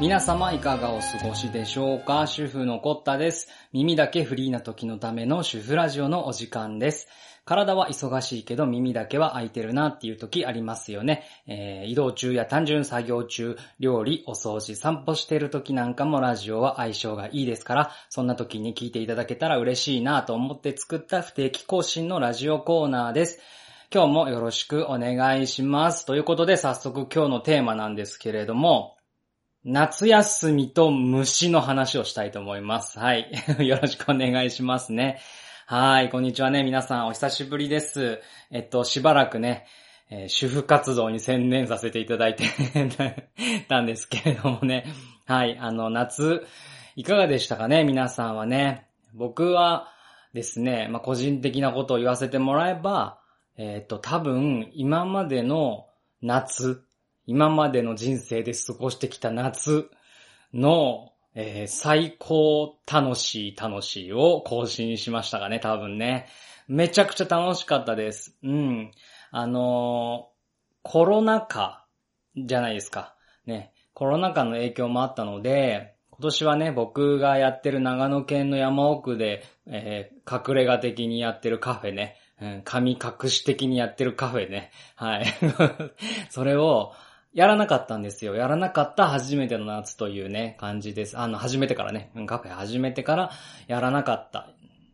皆様いかがお過ごしでしょうか？主婦のコッタです。耳だけフリーな時のための主婦ラジオのお時間です。体は忙しいけど耳だけは空いてるなっていう時ありますよね。えー移動中や単純作業中、料理、お掃除、散歩してる時なんかもラジオは相性がいいですから、そんな時に聞いていただけたら嬉しいなと思って作った不定期更新のラジオコーナーです。今日もよろしくお願いします。ということで早速今日のテーマなんですけれども、夏休みと虫の話をしたいと思います。はい。よろしくお願いしますね。はい。こんにちはね。皆さんお久しぶりです。えっと、しばらくね、えー主婦活動に専念させていただいて たんですけれどもね。はい。あの、夏、いかがでしたかね？皆さんはね。僕はですね、まあ、個人的なことを言わせてもらえば、えっと、多分、今までの夏、今までの人生で過ごしてきた夏の、えー最高楽しい楽しいを更新しましたかね、多分ね。めちゃくちゃ楽しかったです。うん。あのーコロナ禍じゃないですか。ね。コロナ禍の影響もあったので、今年はね、僕がやってる長野県の山奥で、えー隠れ家的にやってるカフェね。うん、神隠し的にやってるカフェね。はい。それを、やらなかったんですよ。やらなかった初めての夏というね、感じです。あの、初めてからね、うんカフェ始めてからやらなかった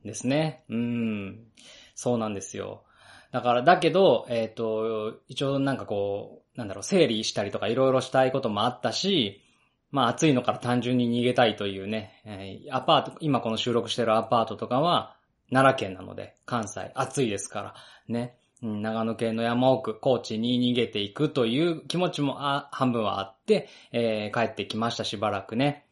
ですね。うん。そうなんですよ。だから、だけど、えっ、と、一応なんかこう、なんだろう、整理したりとかいろいろしたいこともあったし、まあ暑いのから単純に逃げたいというね、えーアパート、今この収録してるアパートとかは奈良県なので、関西暑いですから、ね。長野県の山奥、高知に逃げていくという気持ちも半分はあって、えー帰ってきました、しばらくね。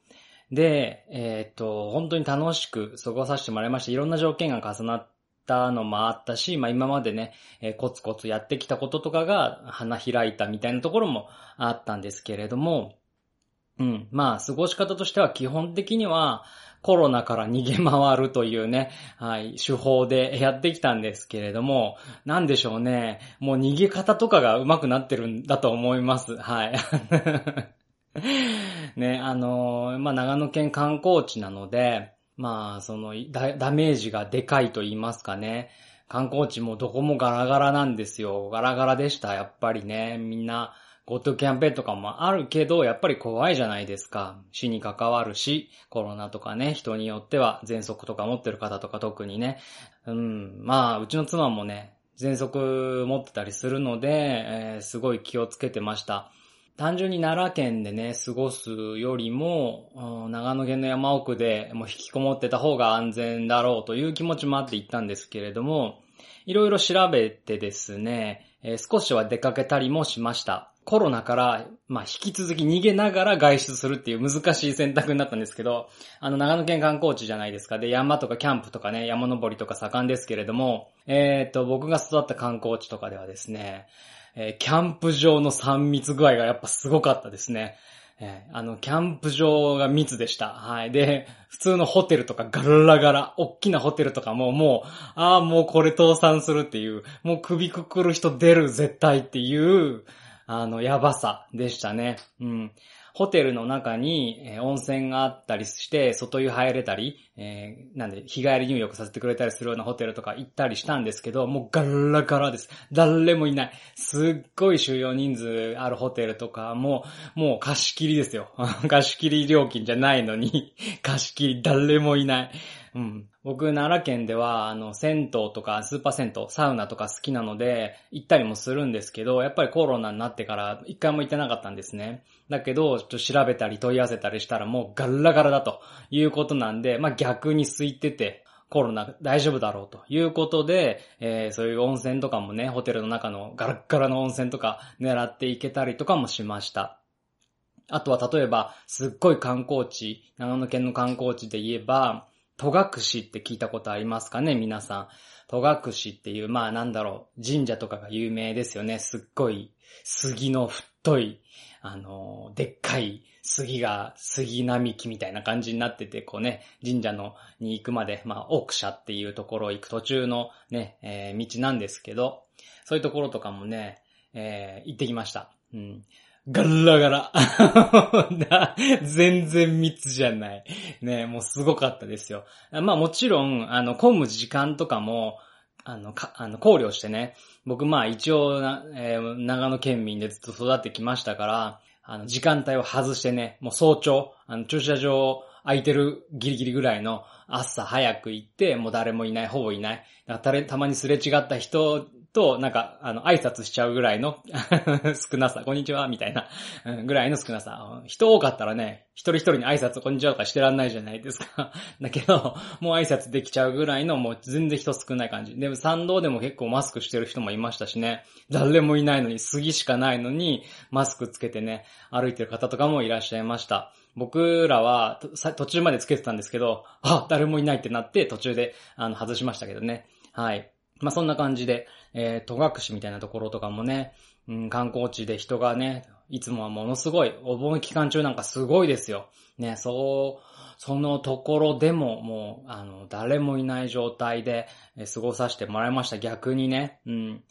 で、えーっと、本当に楽しく過ごさせてもらいました。いろんな条件が重なったのもあったし、まあ今までね、えーコツコツやってきたこととかが花開いたみたいなところもあったんですけれども、うん。まあ、過ごし方としては基本的には、コロナから逃げ回るというね、はい、手法でやってきたんですけれども、なんでしょうね。もう逃げ方とかが上手くなってるんだと思います。はい。ね、あのまあ、長野県観光地なので、まあ、そのダ、ダメージがでかいと言いますかね。観光地もどこもガラガラなんですよ。ガラガラでした、やっぱりね。みんな、GoTo キャンペーンとかもあるけど、やっぱり怖いじゃないですか。死に関わるし、コロナとかね、人によっては喘息とか持ってる方とか特にね。うん、まあ、うちの妻もね、喘息持ってたりするので、えーすごい気をつけてました。単純に奈良県でね、過ごすよりも、長野県の山奥でもう引きこもってた方が安全だろうという気持ちもあって行ったんですけれども、いろいろ調べてですね、えー少しは出かけたりもしました。コロナから、まあ、引き続き逃げながら外出するっていう難しい選択になったんですけど、あの、長野県観光地じゃないですか。で、山とかキャンプとかね、山登りとか盛んですけれども、えっ、と、僕が育った観光地とかではですね、えーキャンプ場の3密具合がやっぱすごかったですね。えーあの、キャンプ場が密でした。はい。で、普通のホテルとかガラガラ、大きなホテルとかももう、ああ、もうこれ倒産するっていう、もう首くくる人出る絶対っていう、あの、やばさでしたね。うん。ホテルの中に、えー温泉があったりして、外湯入れたり、えーなんで、日帰り入浴させてくれたりするようなホテルとか行ったりしたんですけど、もうガラガラです。誰もいない。すっごい収容人数あるホテルとか、もう、もう貸し切りですよ。貸し切り料金じゃないのに、貸し切り誰もいない。うん。僕、奈良県では、あの、銭湯とかスーパー銭湯、サウナとか好きなので、行ったりもするんですけど、やっぱりコロナになってから一回も行ってなかったんですね。だけど、ちょっと調べたり問い合わせたりしたらもうガラガラだということなんで、まあ逆に空いてて、コロナ大丈夫だろうということで、えーそういう温泉とかもね、ホテルの中のガラガラの温泉とか狙っていけたりとかもしました。あとは例えば、すっごい観光地、長野県の観光地で言えば、戸隠って聞いたことありますかね？皆さん。戸隠っていう、まあなんだろう、神社とかが有名ですよね。すっごい、杉の太い、あの、でっかい杉が、杉並木みたいな感じになってて、こうね、神社のに行くまで、まあ、奥社っていうところを行く途中のね、えー道なんですけど、そういうところとかもね、えー行ってきました。うん。ガラガラ。全然密じゃない。ね、もうすごかったですよ。まあもちろん、あの、混む時間とかも、あの、か、あの、考慮してね、僕まあ一応、えー、長野県民でずっと育ってきましたから、あの、時間帯を外してね、もう早朝、あの、駐車場空いてるギリギリぐらいの朝早く行って、もう誰もいない、ほぼいない。だたたまにすれ違った人と、なんか、あの、挨拶しちゃうぐらいの 少なさ、こんにちは、みたいな、ぐらいの少なさ。人多かったらね、一人一人に挨拶こんにちはとかしてらんないじゃないですか。だけど、もう挨拶できちゃうぐらいの、もう全然人少ない感じ。でも参道でも結構マスクしてる人もいましたしね。誰もいないのに、杉しかないのに、マスクつけてね、歩いてる方とかもいらっしゃいました。僕らは途中までつけてたんですけど、あ、誰もいないってなって途中であの外しましたけどね。はい。まあ、そんな感じで、えー、戸隠みたいなところとかもね、うん、観光地で人がね、いつもはものすごい、お盆期間中なんかすごいですよ。ね、そう、そのところでももう、あの、誰もいない状態で、過ごさせてもらいました。逆にね。うん。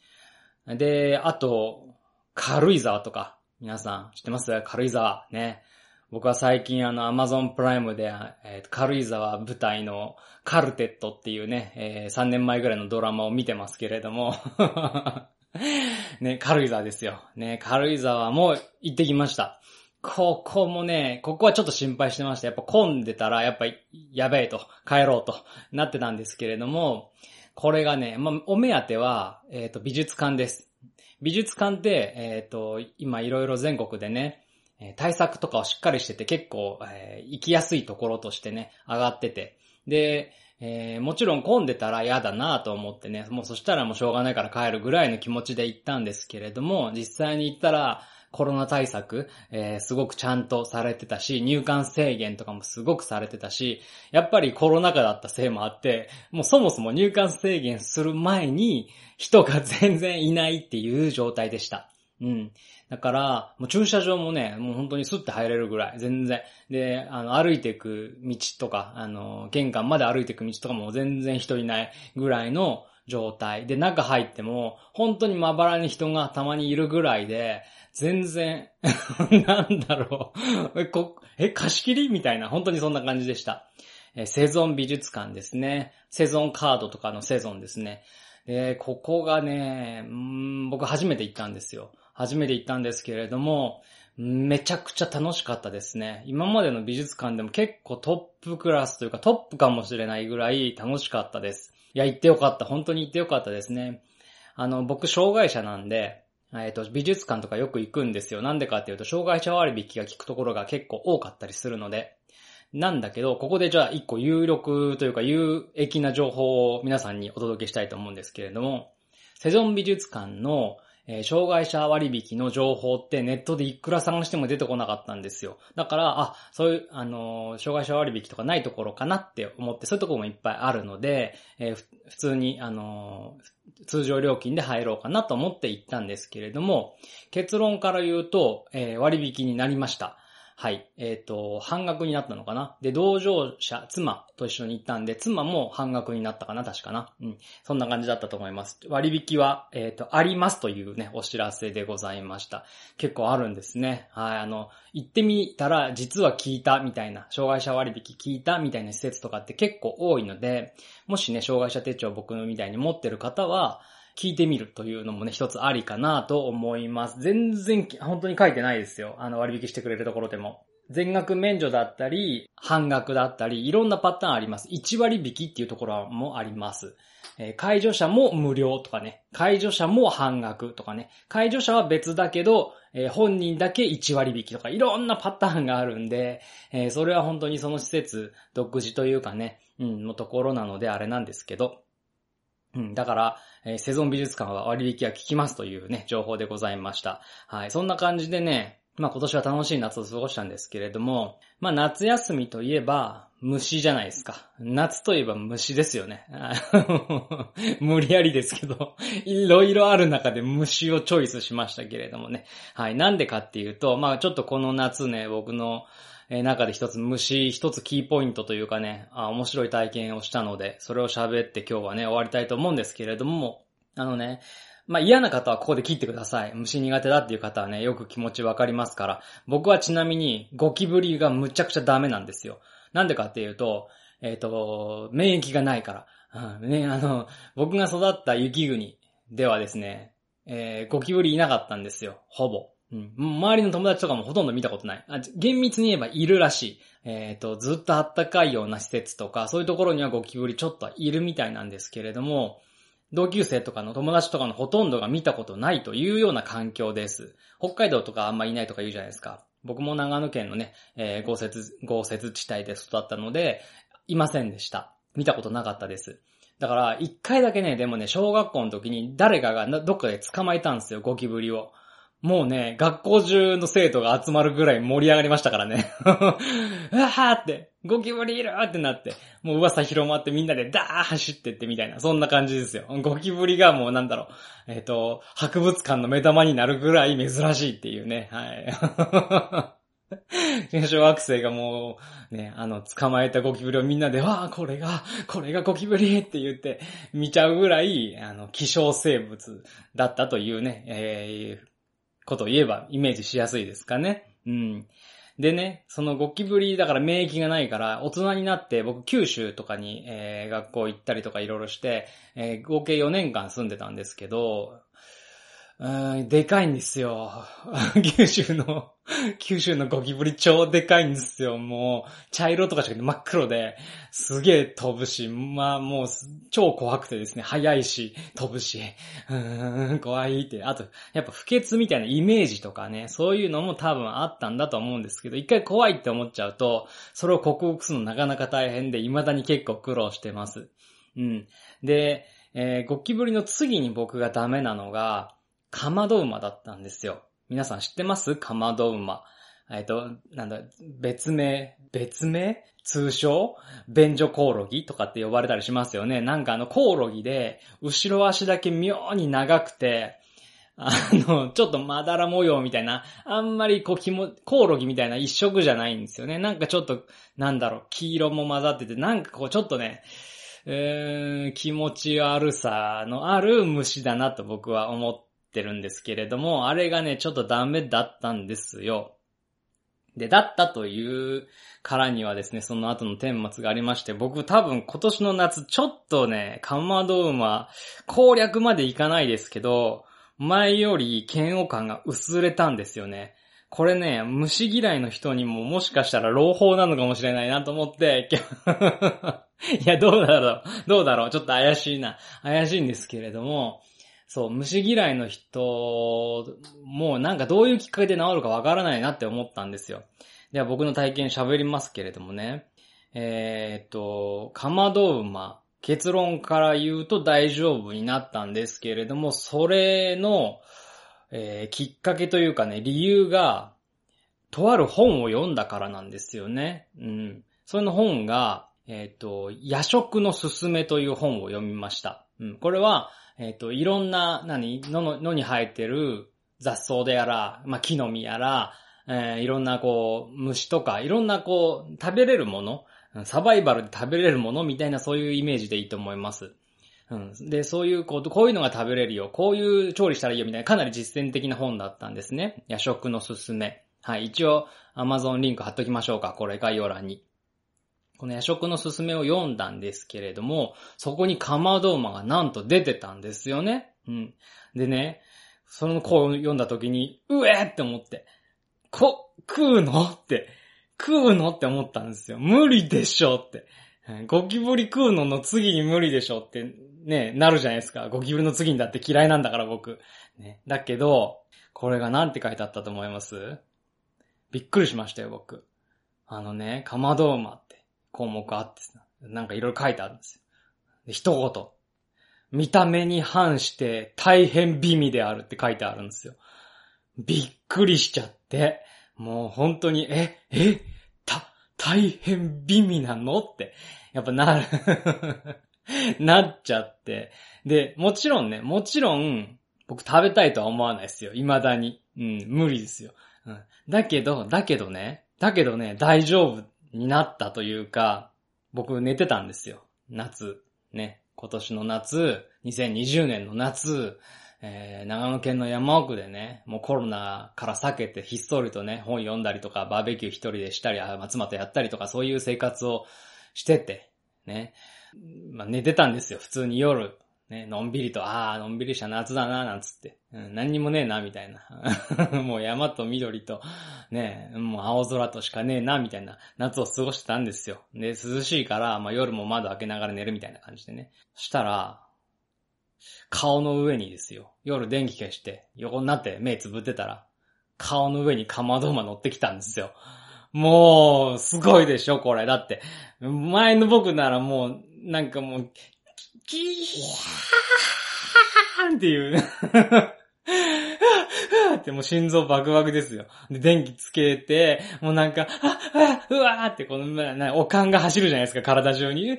で、あと、軽井沢とか、皆さん知ってます？軽井沢。ね。僕は最近あの Amazon プライムで、えー、軽井沢舞台のカルテットっていうね、えー、3年前ぐらいのドラマを見てますけれども ね、軽井沢ですよ。ね、軽井沢も行ってきました。ここもね、ここはちょっと心配してました。やっぱ混んでたら、やっぱやべえと、帰ろうとなってたんですけれども、これがね、まあ、お目当ては、えっ、ー、と、美術館です。美術館って、えっ、ー、と、今いろいろ全国でね、え対策とかをしっかりしてて結構、えー、行きやすいところとしてね、上がってて。で、えー、もちろん混んでたら嫌だなと思ってね、もうそしたらもうしょうがないから帰るぐらいの気持ちで行ったんですけれども、実際に行ったら、コロナ対策、えー、すごくちゃんとされてたし、入館制限とかもすごくされてたし、やっぱりコロナ禍だったせいもあって、もうそもそも入館制限する前に人が全然いないっていう状態でした。うん。だから、もう駐車場もね、もう本当にスッて入れるぐらい、全然。で、あの、歩いていく道とか、あの、玄関まで歩いていく道とかも全然人いないぐらいの状態。で、中入っても、本当にまばらに人がたまにいるぐらいで、全然 なんだろうえ、こ、え、貸し切りみたいな、本当にそんな感じでした。え、セゾン美術館ですね。セゾンカードとかのセゾンですね。で、ここがね、うん僕初めて行ったんですよ。初めて行ったんですけれども、めちゃくちゃ楽しかったですね。今までの美術館でも結構トップクラスというかトップかもしれないぐらい楽しかったです。いや、行ってよかった。本当に行ってよかったですね。あの、僕、障害者なんで、えっ、と、美術館とかよく行くんですよ。なんでかっていうと、障害者割引が効くところが結構多かったりするので。なんだけど、ここでじゃあ一個有力というか有益な情報を皆さんにお届けしたいと思うんですけれども、セゾン美術館のえー、障害者割引の情報ってネットでいくら探しても出てこなかったんですよ。だから、あ、そういう、あのー、障害者割引とかないところかなって思って、そういうところもいっぱいあるので、えー、普通に、あの通常料金で入ろうかなと思って行ったんですけれども、結論から言うと、え割引になりました。はい。えっ、ー、と、半額になったのかな？で、同乗者、妻と一緒に行ったんで、妻も半額になったかな、確かな。うん。そんな感じだったと思います。割引は、えっ、ー、と、ありますというね、お知らせでございました。結構あるんですね。はい。あの、行ってみたら、実は聞いたみたいな、障害者割引聞いたみたいな施設とかって結構多いので、もしね、障害者手帳僕みたいに持ってる方は、聞いてみるというのもね、一つありかなと思います。全然、本当に書いてないですよ。あの、割引してくれるところでも。全額免除だったり、半額だったり、いろんなパターンあります。1割引きっていうところもあります。えー、介助者も無料とかね、介助者も半額とかね、介助者は別だけど、えー、本人だけ1割引きとか、いろんなパターンがあるんで、えー、それは本当にその施設独自というかね、うん、のところなのであれなんですけど、うん、だから、えー、セゾン美術館は割引が効きますというね、情報でございました。はい。そんな感じでね、まあ今年は楽しい夏を過ごしたんですけれども、まあ夏休みといえば虫じゃないですか。夏といえば虫ですよね。無理やりですけど、いろいろある中で虫をチョイスしましたけれどもね。はい。なんでかっていうと、まあちょっとこの夏ね、僕のえ中で一つ虫、一つキーポイントというかね、あ面白い体験をしたので、それを喋って今日はね、終わりたいと思うんですけれども、あのね、まあ嫌な方はここで切ってください。虫苦手だっていう方はね、よく気持ちわかりますから。僕はちなみにゴキブリがむちゃくちゃダメなんですよ。なんでかっていうと、えっ、ー、と、免疫がないから。うん、ね、あの、僕が育った雪国ではですね、えー、ゴキブリいなかったんですよ。ほぼ。うん。周りの友達とかもほとんど見たことない。あ厳密に言えばいるらしい。えっ、ー、と、ずっとあったかいような施設とか、そういうところにはゴキブリちょっといるみたいなんですけれども、同級生とかの友達とかのほとんどが見たことないというような環境です。北海道とかあんまいないとか言うじゃないですか。僕も長野県のね、えー、豪雪、豪雪地帯で育ったので、いませんでした。見たことなかったです。だから、一回だけね、でもね、小学校の時に誰かがどっかで捕まえたんですよ、ゴキブリを。もうね、学校中の生徒が集まるぐらい盛り上がりましたからね。うわーって、ゴキブリいるってなって、もう噂広まってみんなでダー走ってってみたいな、そんな感じですよ。ゴキブリがもうなんだろう、えっ、ー、と、博物館の目玉になるぐらい珍しいっていうね、はい。小学生がもう、ね、あの、捕まえたゴキブリをみんなで、わあ、これが、これがゴキブリって言って見ちゃうぐらい、あの、希少生物だったというね、えー、ことを言えばイメージしやすいですかね。うん。でね、そのゴキブリだから免疫がないから、大人になって僕九州とかに、えー、学校行ったりとかいろいろして、えー、合計4年間住んでたんですけど、うん、でかいんですよ。九州の、九州のゴキブリ超でかいんですよ。もう、茶色とかじゃなくて真っ黒で、すげえ飛ぶし、まあもう、超怖くてですね、速いし、飛ぶし、うーん、怖いって。あと、やっぱ不潔みたいなイメージとかね、そういうのも多分あったんだと思うんですけど、一回怖いって思っちゃうと、それを克服するのなかなか大変で、未だに結構苦労してます。うん。で、えー、ゴキブリの次に僕がダメなのが、かまど馬だったんですよ。皆さん知ってます？かまど馬。えっと、なんだ、別名、別名？通称？便所コオロギとかって呼ばれたりしますよね。なんかあのコオロギで、後ろ足だけ妙に長くて、あの、ちょっとまだら模様みたいな、あんまりこう、きも、コオロギみたいな一色じゃないんですよね。なんかちょっと、なんだろう、黄色も混ざってて、なんかこう、ちょっとね、えー、気持ち悪さのある虫だなと僕は思っってるんですけれども、あれがね、ちょっとダメだったんですよ。で、だったというからにはですね、その後の顛末がありまして、僕多分今年の夏ちょっとね、カマドウマ攻略までいかないですけど、前より嫌悪感が薄れたんですよね。これね、虫嫌いの人にももしかしたら朗報なのかもしれないなと思って、いや、どうだろう、どうだろう、ちょっと怪しいな。怪しいんですけれども、そう、虫嫌いの人、もうなんかどういうきっかけで治るかわからないなって思ったんですよ。では僕の体験喋りますけれどもね。えー、っと、かまど馬。結論から言うと大丈夫になったんですけれども、それの、えー、きっかけというかね、理由が、とある本を読んだからなんですよね。うん。その本が、えっ、と、夜食のすすめという本を読みました。うん。これは、えっ、ー、と、いろんな、何、野の、野に生えてる雑草でやら、まあ、木の実やら、えー、いろんなこう、虫とか、いろんなこう、食べれるもの、サバイバルで食べれるものみたいなそういうイメージでいいと思います。うん。で、そういう、こう、こういうのが食べれるよ、こういう調理したらいいよみたいな、かなり実践的な本だったんですね。夜食のすすめ。はい。一応、Amazon リンク貼っときましょうか。これ概要欄に。この夜食のすすめを読んだんですけれども、そこにかまど馬がなんと出てたんですよね。うん。でね、その子を読んだ時に、うえって思って、こ、食うの？って、食うの？って思ったんですよ。無理でしょって。ゴキブリ食うのの次に無理でしょってね、なるじゃないですか。ゴキブリの次にだって嫌いなんだから僕。ね。だけど、これがなんて書いてあったと思います？びっくりしましたよ、僕。あのね、かまど馬って項目あってなんかいろいろ書いてあるんですよ。一言。見た目に反して大変美味であるって書いてあるんですよ。びっくりしちゃって。もう本当に、え、え、た、大変美味なのって、やっぱなる なっちゃって。で、もちろんね、もちろん、僕食べたいとは思わないですよ。未だに。うん、無理ですよ。うん。だけど、だけどね、だけどね、大丈夫になったというか、僕寝てたんですよ。夏。ね。今年の夏、2020年の夏、えー、長野県の山奥でね、もうコロナから避けてひっそりとね、本読んだりとか、バーベキュー一人でしたり、松本やったりとか、そういう生活をしてて、ね。まあ、寝てたんですよ、普通に夜。ね、のんびりと、ああ、のんびりした夏だな、なんつって。うん、何にもねえな、みたいな。もう山と緑と、ね、もう青空としかねえな、みたいな夏を過ごしてたんですよ。で、涼しいから、まあ夜も窓開けながら寝るみたいな感じでね。そしたら、顔の上にですよ。夜電気消して、横になって目つぶってたら、顔の上にかまど馬乗ってきたんですよ。もう、すごいでしょ、これ。だって、前の僕ならもう、なんかもう、キーンっていう。ってもう心臓バクバクですよ。で、電気つけて、もうなんか、あ、あ、うわーってこの、な、おかんが走るじゃないですか、体中に。ギャ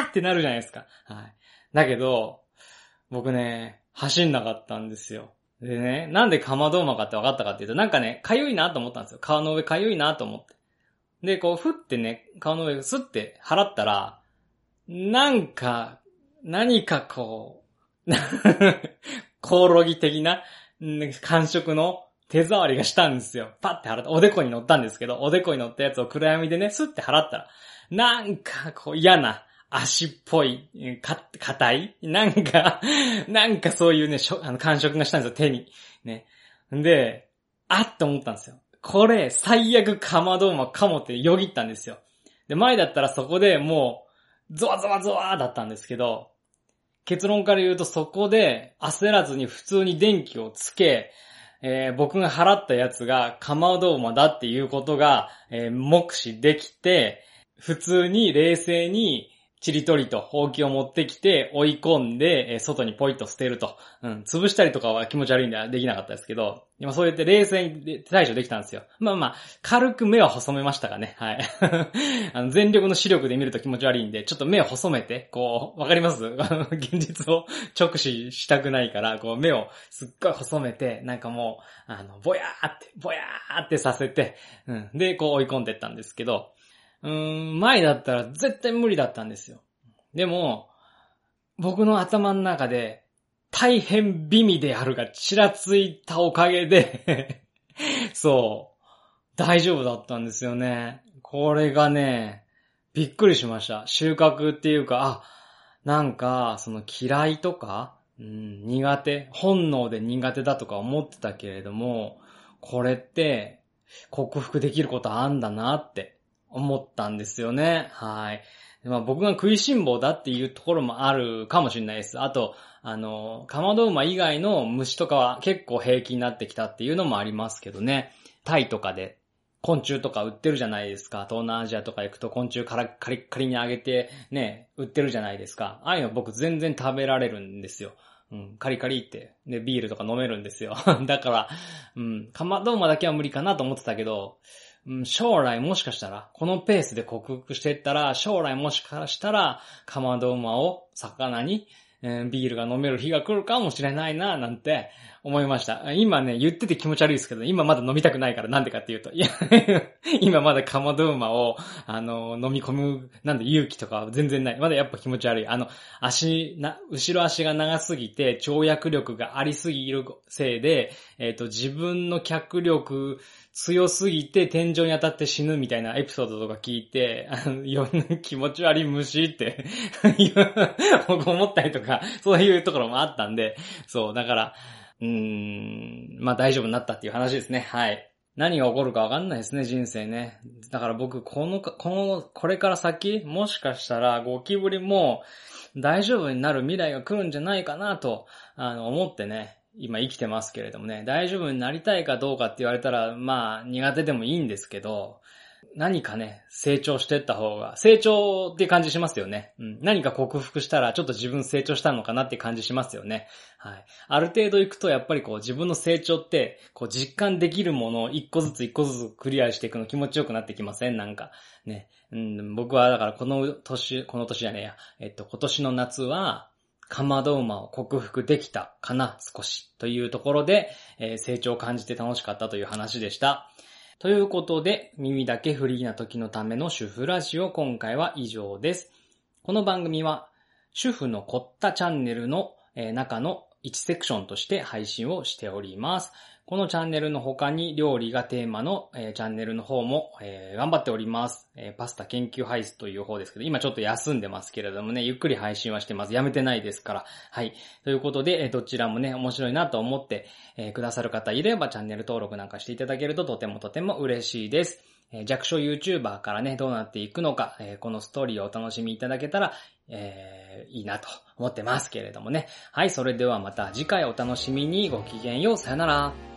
ーってなるじゃないですか。はい。だけど、僕ね、走んなかったんですよ。でね、なんでかまど馬かって分かったかっていうと、なんかね、かゆいなと思ったんですよ。顔の上かゆいなと思って。で、こう、ふってね、顔の上すって払ったら、なんか、何かこう、コオロギ的な感触の手触りがしたんですよ。パッて払った。おでこに乗ったんですけど、おでこに乗ったやつを暗闇でね、スッて払ったら、なんかこう嫌な足っぽい、か、硬いなんか、なんかそういうね、しょあの感触がしたんですよ、手に。ね。で、あっと思ったんですよ。これ、最悪かまど馬かもってよぎったんですよ。で、前だったらそこでもう、ゾワゾワゾワだったんですけど、結論から言うとそこで焦らずに普通に電気をつけ、えー、僕が払ったやつがかまど馬だっていうことが、えー、目視できて、普通に冷静にちりとりとほうきを持ってきて追い込んで、え外にポイッと捨てると。うん、潰したりとかは気持ち悪いんでできなかったですけど、今そうやって冷静に対処できたんですよ。まあまあ、軽く目は細めましたかね。はい。あの全力の視力で見ると気持ち悪いんで、ちょっと目を細めて、こう、わかります？現実を 直視したくないから、こう目をすっごい細めて、なんかもう、あの、ぼやーって、ぼやーってさせて、うん。で、こう追い込んでったんですけど、うん、前だったら絶対無理だったんですよ。でも、僕の頭の中で、大変美味であるがちらついたおかげで そう、大丈夫だったんですよね。これがね、びっくりしました。収穫っていうか、あ、なんか、その嫌いとか、うん、苦手、本能で苦手だとか思ってたけれども、これって克服できることあんだなって思ったんですよね。はい。まあ僕が食いしん坊だっていうところもあるかもしれないです。あと、あの、かまど馬以外の虫とかは結構平気になってきたっていうのもありますけどね。タイとかで昆虫とか売ってるじゃないですか。東南アジアとか行くと昆虫カリカリカリにあげてね、売ってるじゃないですか。ああいうの僕全然食べられるんですよ。うん、カリカリって。で、ビールとか飲めるんですよ。だから、うん、かまど馬だけは無理かなと思ってたけど、うん、将来もしかしたら、このペースで克服していったら、将来もしかしたら、かまど馬を魚に、え、ビールが飲める日が来るかもしれないな、なんて思いました。今ね、言ってて気持ち悪いですけど、今まだ飲みたくないからなんでかっていうと、いや 今まだかまど馬を、あの、飲み込む、なんで勇気とかは全然ない。まだやっぱ気持ち悪い。あの、足、な、後ろ足が長すぎて、跳躍力がありすぎるせいで、えっ、ー、と、自分の脚力、強すぎて天井に当たって死ぬみたいなエピソードとか聞いて、あの、気持ち悪い虫って 思ったりとか、そういうところもあったんで、そう、だから、うーん、まあ大丈夫になったっていう話ですね。はい。何が起こるかわかんないですね、人生ね。だから僕、この、この、これから先、もしかしたらゴキブリも大丈夫になる未来が来るんじゃないかなと、あの、思ってね、今生きてますけれどもね、大丈夫になりたいかどうかって言われたら、まあ、苦手でもいいんですけど、何かね、成長してった方が、成長って感じしますよね。うん。何か克服したら、ちょっと自分成長したのかなって感じしますよね。はい。ある程度行くと、やっぱりこう、自分の成長って、こう、実感できるものを一個ずつ一個ずつクリアしていくの気持ちよくなってきません？なんか。ね。うん、僕はだからこの年、この年じゃねえや。えっと、今年の夏は、かまど馬を克服できたかな、少し。というところで、えー、成長を感じて楽しかったという話でした。ということで、耳だけフリーな時のための主婦ラジオ、今回は以上です。この番組は、主婦の凝ったチャンネルの中の1セクションとして配信をしております。このチャンネルの他に料理がテーマの、えー、チャンネルの方も、えー、頑張っております、えー、パスタ研究配信という方ですけど、今ちょっと休んでますけれどもね、ゆっくり配信はしてます。やめてないですから。はい。ということで、えどちらもね、面白いなと思って、えくださる方いればチャンネル登録なんかしていただけるととてもとても嬉しいです。え弱小 YouTuber からね、どうなっていくのか、えこのストーリーをお楽しみいただけたら、えー、いいなと思ってますけれどもね。はい、それではまた次回お楽しみにごきげんよう。さよなら。